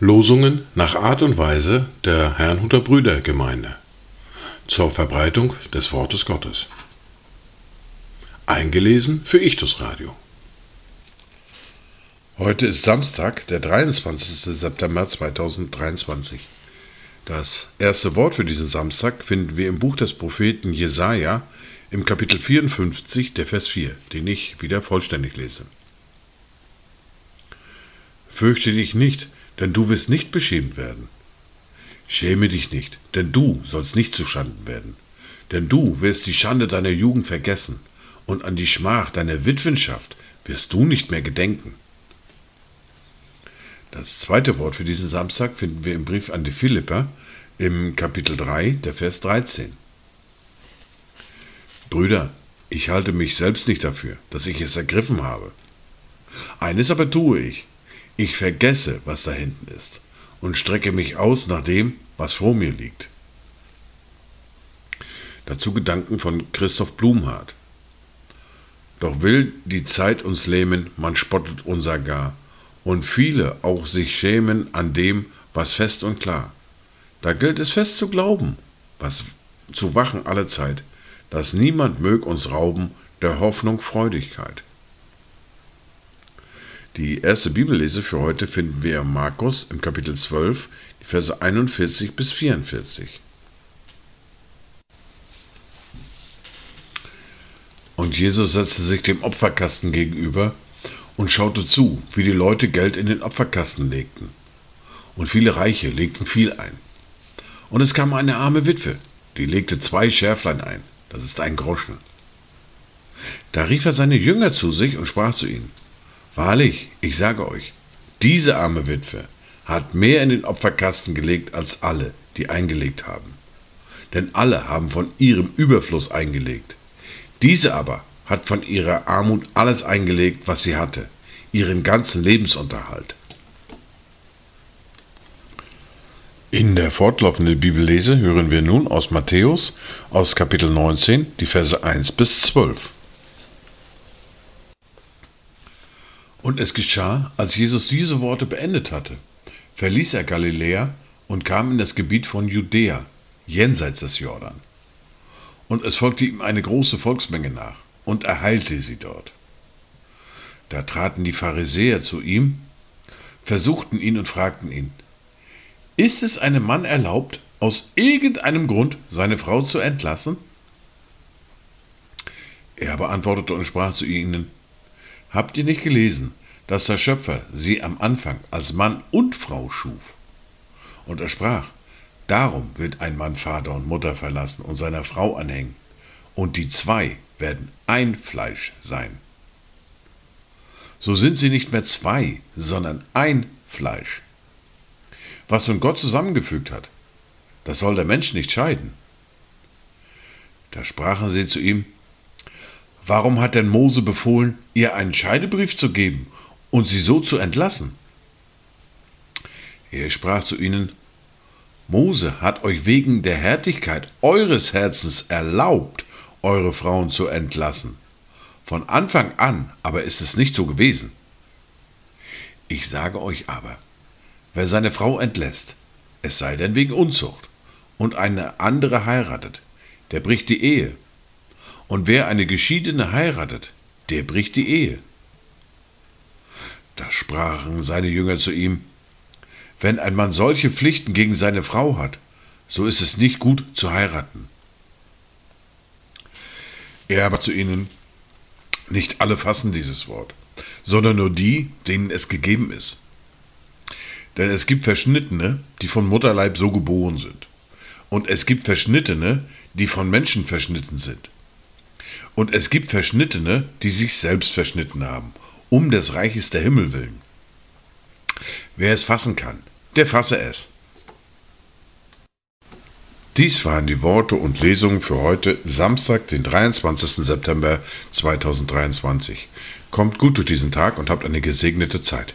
Losungen nach Art und Weise der Herrnhuter Brüdergemeinde zur Verbreitung des Wortes Gottes. Eingelesen für Ichtus Radio. Heute ist Samstag, der 23. September 2023. Das erste Wort für diesen Samstag finden wir im Buch des Propheten Jesaja im Kapitel 54, der Vers 4, den ich wieder vollständig lese. Fürchte dich nicht, denn du wirst nicht beschämt werden. Schäme dich nicht, denn du sollst nicht zuschanden werden. Denn du wirst die Schande deiner Jugend vergessen, und an die Schmach deiner Witwenschaft wirst du nicht mehr gedenken. Das zweite Wort für diesen Samstag finden wir im Brief an die Philipper im Kapitel 3, der Vers 13. Brüder, ich halte mich selbst nicht dafür, dass ich es ergriffen habe. Eines aber tue ich, ich vergesse, was da hinten ist, und strecke mich aus nach dem, was vor mir liegt. Dazu Gedanken von Christoph Blumhardt. Doch will die Zeit uns lähmen, man spottet unser gar, und viele auch sich schämen an dem, was fest und klar. Da gilt es fest zu glauben, was zu wachen alle Zeit, dass niemand mög uns rauben der Hoffnung Freudigkeit. Die erste Bibellese für heute finden wir in Markus im Kapitel 12, die Verse 41 bis 44. Und Jesus setzte sich dem Opferkasten gegenüber und schaute zu, wie die Leute Geld in den Opferkasten legten. Und viele Reiche legten viel ein. Und es kam eine arme Witwe, die legte zwei Schärflein ein, das ist ein Groschen. Da rief er seine Jünger zu sich und sprach zu ihnen, Wahrlich, ich sage euch, diese arme Witwe hat mehr in den Opferkasten gelegt als alle, die eingelegt haben. Denn alle haben von ihrem Überfluss eingelegt. Diese aber hat von ihrer Armut alles eingelegt, was sie hatte, ihren ganzen Lebensunterhalt. In der fortlaufenden Bibellese hören wir nun aus Matthäus aus Kapitel 19 die Verse 1 bis 12. Und es geschah, als Jesus diese Worte beendet hatte, verließ er Galiläa und kam in das Gebiet von Judäa, jenseits des Jordan. Und es folgte ihm eine große Volksmenge nach, und er heilte sie dort. Da traten die Pharisäer zu ihm, versuchten ihn und fragten ihn, ist es einem Mann erlaubt, aus irgendeinem Grund seine Frau zu entlassen? Er beantwortete und sprach zu ihnen, Habt ihr nicht gelesen, dass der Schöpfer sie am Anfang als Mann und Frau schuf? Und er sprach, Darum wird ein Mann Vater und Mutter verlassen und seiner Frau anhängen, und die zwei werden ein Fleisch sein. So sind sie nicht mehr zwei, sondern ein Fleisch. Was nun Gott zusammengefügt hat, das soll der Mensch nicht scheiden. Da sprachen sie zu ihm, Warum hat denn Mose befohlen, ihr einen Scheidebrief zu geben und sie so zu entlassen? Er sprach zu ihnen, Mose hat euch wegen der Härtigkeit eures Herzens erlaubt, eure Frauen zu entlassen. Von Anfang an aber ist es nicht so gewesen. Ich sage euch aber, wer seine Frau entlässt, es sei denn wegen Unzucht, und eine andere heiratet, der bricht die Ehe und wer eine Geschiedene heiratet, der bricht die Ehe. Da sprachen seine Jünger zu ihm, wenn ein Mann solche Pflichten gegen seine Frau hat, so ist es nicht gut zu heiraten. Er aber zu ihnen, nicht alle fassen dieses Wort, sondern nur die, denen es gegeben ist. Denn es gibt Verschnittene, die von Mutterleib so geboren sind. Und es gibt Verschnittene, die von Menschen verschnitten sind. Und es gibt Verschnittene, die sich selbst verschnitten haben, um des Reiches der Himmel willen. Wer es fassen kann, der fasse es. Dies waren die Worte und Lesungen für heute, Samstag, den 23. September 2023. Kommt gut durch diesen Tag und habt eine gesegnete Zeit.